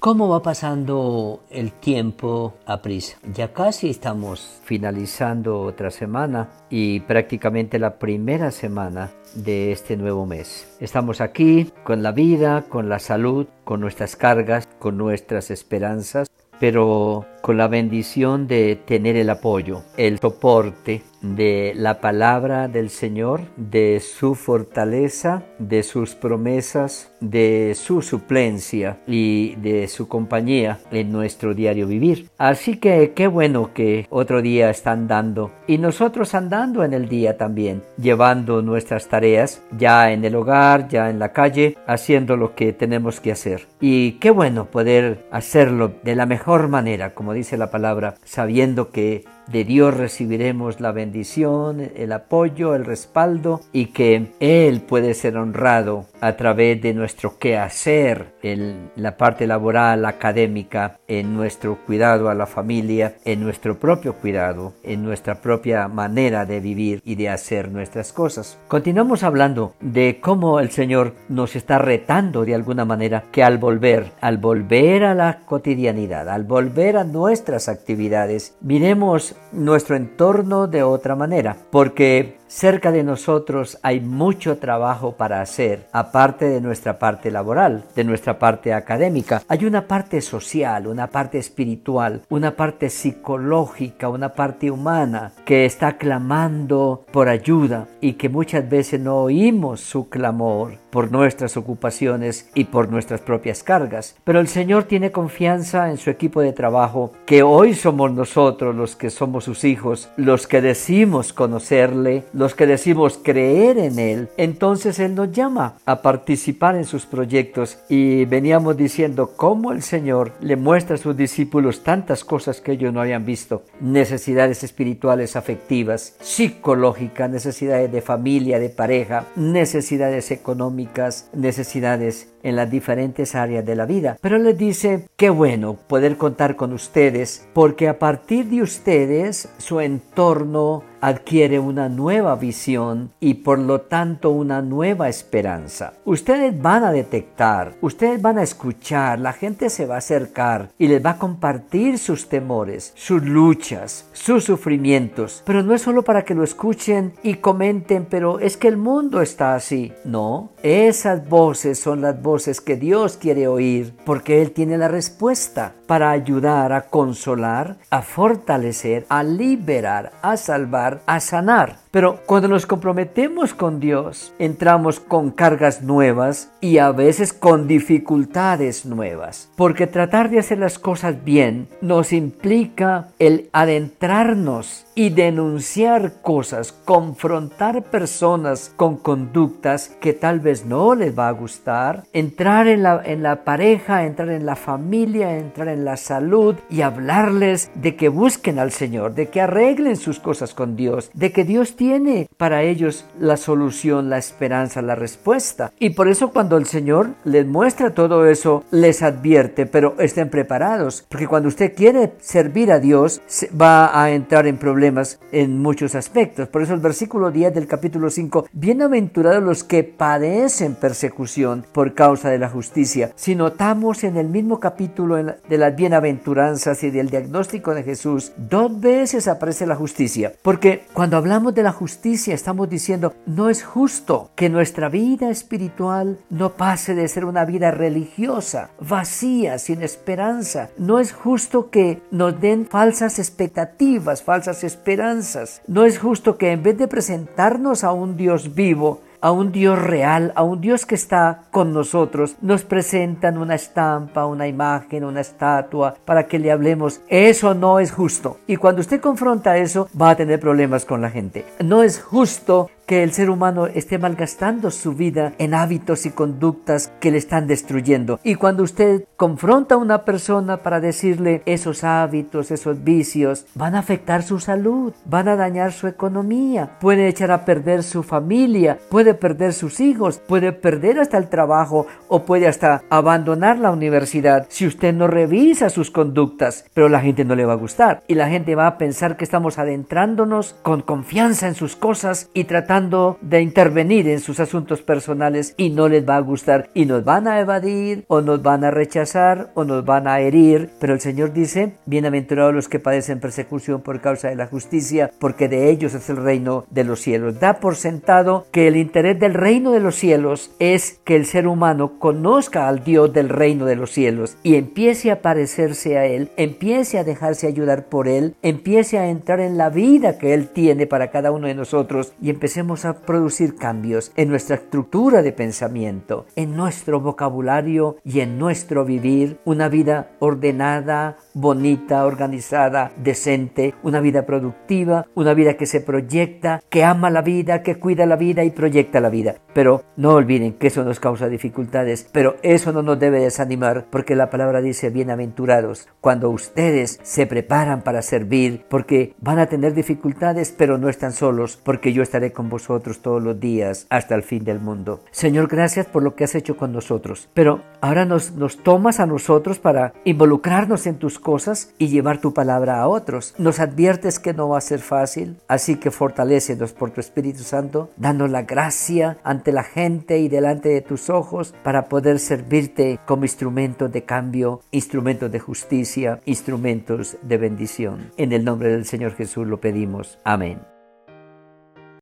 ¿Cómo va pasando el tiempo a prisa? Ya casi estamos finalizando otra semana y prácticamente la primera semana de este nuevo mes. Estamos aquí con la vida, con la salud, con nuestras cargas, con nuestras esperanzas, pero con la bendición de tener el apoyo, el soporte de la palabra del Señor, de su fortaleza, de sus promesas, de su suplencia y de su compañía en nuestro diario vivir. Así que qué bueno que otro día están dando y nosotros andando en el día también, llevando nuestras tareas ya en el hogar, ya en la calle, haciendo lo que tenemos que hacer. Y qué bueno poder hacerlo de la mejor manera, como dice la palabra, sabiendo que de Dios recibiremos la bendición, el apoyo, el respaldo y que Él puede ser honrado a través de nuestro quehacer en la parte laboral, académica, en nuestro cuidado a la familia, en nuestro propio cuidado, en nuestra propia manera de vivir y de hacer nuestras cosas. Continuamos hablando de cómo el Señor nos está retando de alguna manera que al volver, al volver a la cotidianidad, al volver a nuestras actividades, miremos nuestro entorno de otra manera, porque Cerca de nosotros hay mucho trabajo para hacer, aparte de nuestra parte laboral, de nuestra parte académica. Hay una parte social, una parte espiritual, una parte psicológica, una parte humana que está clamando por ayuda y que muchas veces no oímos su clamor por nuestras ocupaciones y por nuestras propias cargas. Pero el Señor tiene confianza en su equipo de trabajo, que hoy somos nosotros los que somos sus hijos, los que decimos conocerle, los que decimos creer en Él, entonces Él nos llama a participar en sus proyectos. Y veníamos diciendo cómo el Señor le muestra a sus discípulos tantas cosas que ellos no habían visto, necesidades espirituales, afectivas, psicológicas, necesidades de familia, de pareja, necesidades económicas, necesidades en las diferentes áreas de la vida. Pero les dice, qué bueno poder contar con ustedes, porque a partir de ustedes su entorno adquiere una nueva visión y por lo tanto una nueva esperanza. Ustedes van a detectar, ustedes van a escuchar, la gente se va a acercar y les va a compartir sus temores, sus luchas, sus sufrimientos. Pero no es solo para que lo escuchen y comenten, pero es que el mundo está así. No, esas voces son las voces que Dios quiere oír porque Él tiene la respuesta para ayudar a consolar, a fortalecer, a liberar, a salvar, a sanar. Pero cuando nos comprometemos con Dios, entramos con cargas nuevas y a veces con dificultades nuevas. Porque tratar de hacer las cosas bien nos implica el adentrarnos y denunciar cosas, confrontar personas con conductas que tal vez no les va a gustar, entrar en la, en la pareja, entrar en la familia, entrar en la salud y hablarles de que busquen al Señor, de que arreglen sus cosas con Dios, de que Dios tiene para ellos la solución, la esperanza, la respuesta. Y por eso cuando el Señor les muestra todo eso, les advierte, pero estén preparados, porque cuando usted quiere servir a Dios, va a entrar en problemas en muchos aspectos. Por eso el versículo 10 del capítulo 5, bienaventurados los que padecen persecución por causa de la justicia. Si notamos en el mismo capítulo de las bienaventuranzas y del diagnóstico de Jesús, dos veces aparece la justicia, porque cuando hablamos de la justicia estamos diciendo, no es justo que nuestra vida espiritual no pase de ser una vida religiosa, vacía, sin esperanza. No es justo que nos den falsas expectativas, falsas esperanzas. No es justo que en vez de presentarnos a un Dios vivo, a un Dios real, a un Dios que está con nosotros, nos presentan una estampa, una imagen, una estatua para que le hablemos. Eso no es justo. Y cuando usted confronta eso, va a tener problemas con la gente. No es justo que el ser humano esté malgastando su vida en hábitos y conductas que le están destruyendo. Y cuando usted confronta a una persona para decirle esos hábitos, esos vicios, van a afectar su salud, van a dañar su economía, puede echar a perder su familia, puede perder sus hijos, puede perder hasta el trabajo o puede hasta abandonar la universidad si usted no revisa sus conductas. Pero la gente no le va a gustar y la gente va a pensar que estamos adentrándonos con confianza en sus cosas y tratando de intervenir en sus asuntos personales y no les va a gustar y nos van a evadir o nos van a rechazar o nos van a herir. Pero el Señor dice, bienaventurados los que padecen persecución por causa de la justicia, porque de ellos es el reino de los cielos. Da por sentado que el interés del reino de los cielos es que el ser humano conozca al Dios del reino de los cielos y empiece a parecerse a Él, empiece a dejarse ayudar por Él, empiece a entrar en la vida que Él tiene para cada uno de nosotros y empecemos a producir cambios en nuestra estructura de pensamiento, en nuestro vocabulario y en nuestro vivir, una vida ordenada, bonita, organizada, decente, una vida productiva, una vida que se proyecta, que ama la vida, que cuida la vida y proyecta la vida. Pero no olviden que eso nos causa dificultades, pero eso no nos debe desanimar porque la palabra dice bienaventurados cuando ustedes se preparan para servir porque van a tener dificultades, pero no están solos porque yo estaré con vosotros todos los días hasta el fin del mundo. Señor, gracias por lo que has hecho con nosotros, pero ahora nos, tomas a nosotros para involucrarnos en tus cosas y llevar tu palabra a otros. Nos adviertes que no va a ser fácil, así que fortalécenos por tu Espíritu Santo, dando la gracia ante la gente y delante de tus ojos para poder servirte como instrumentos de cambio, instrumentos de justicia, instrumentos de bendición. En el nombre del Señor Jesús lo pedimos. Amén.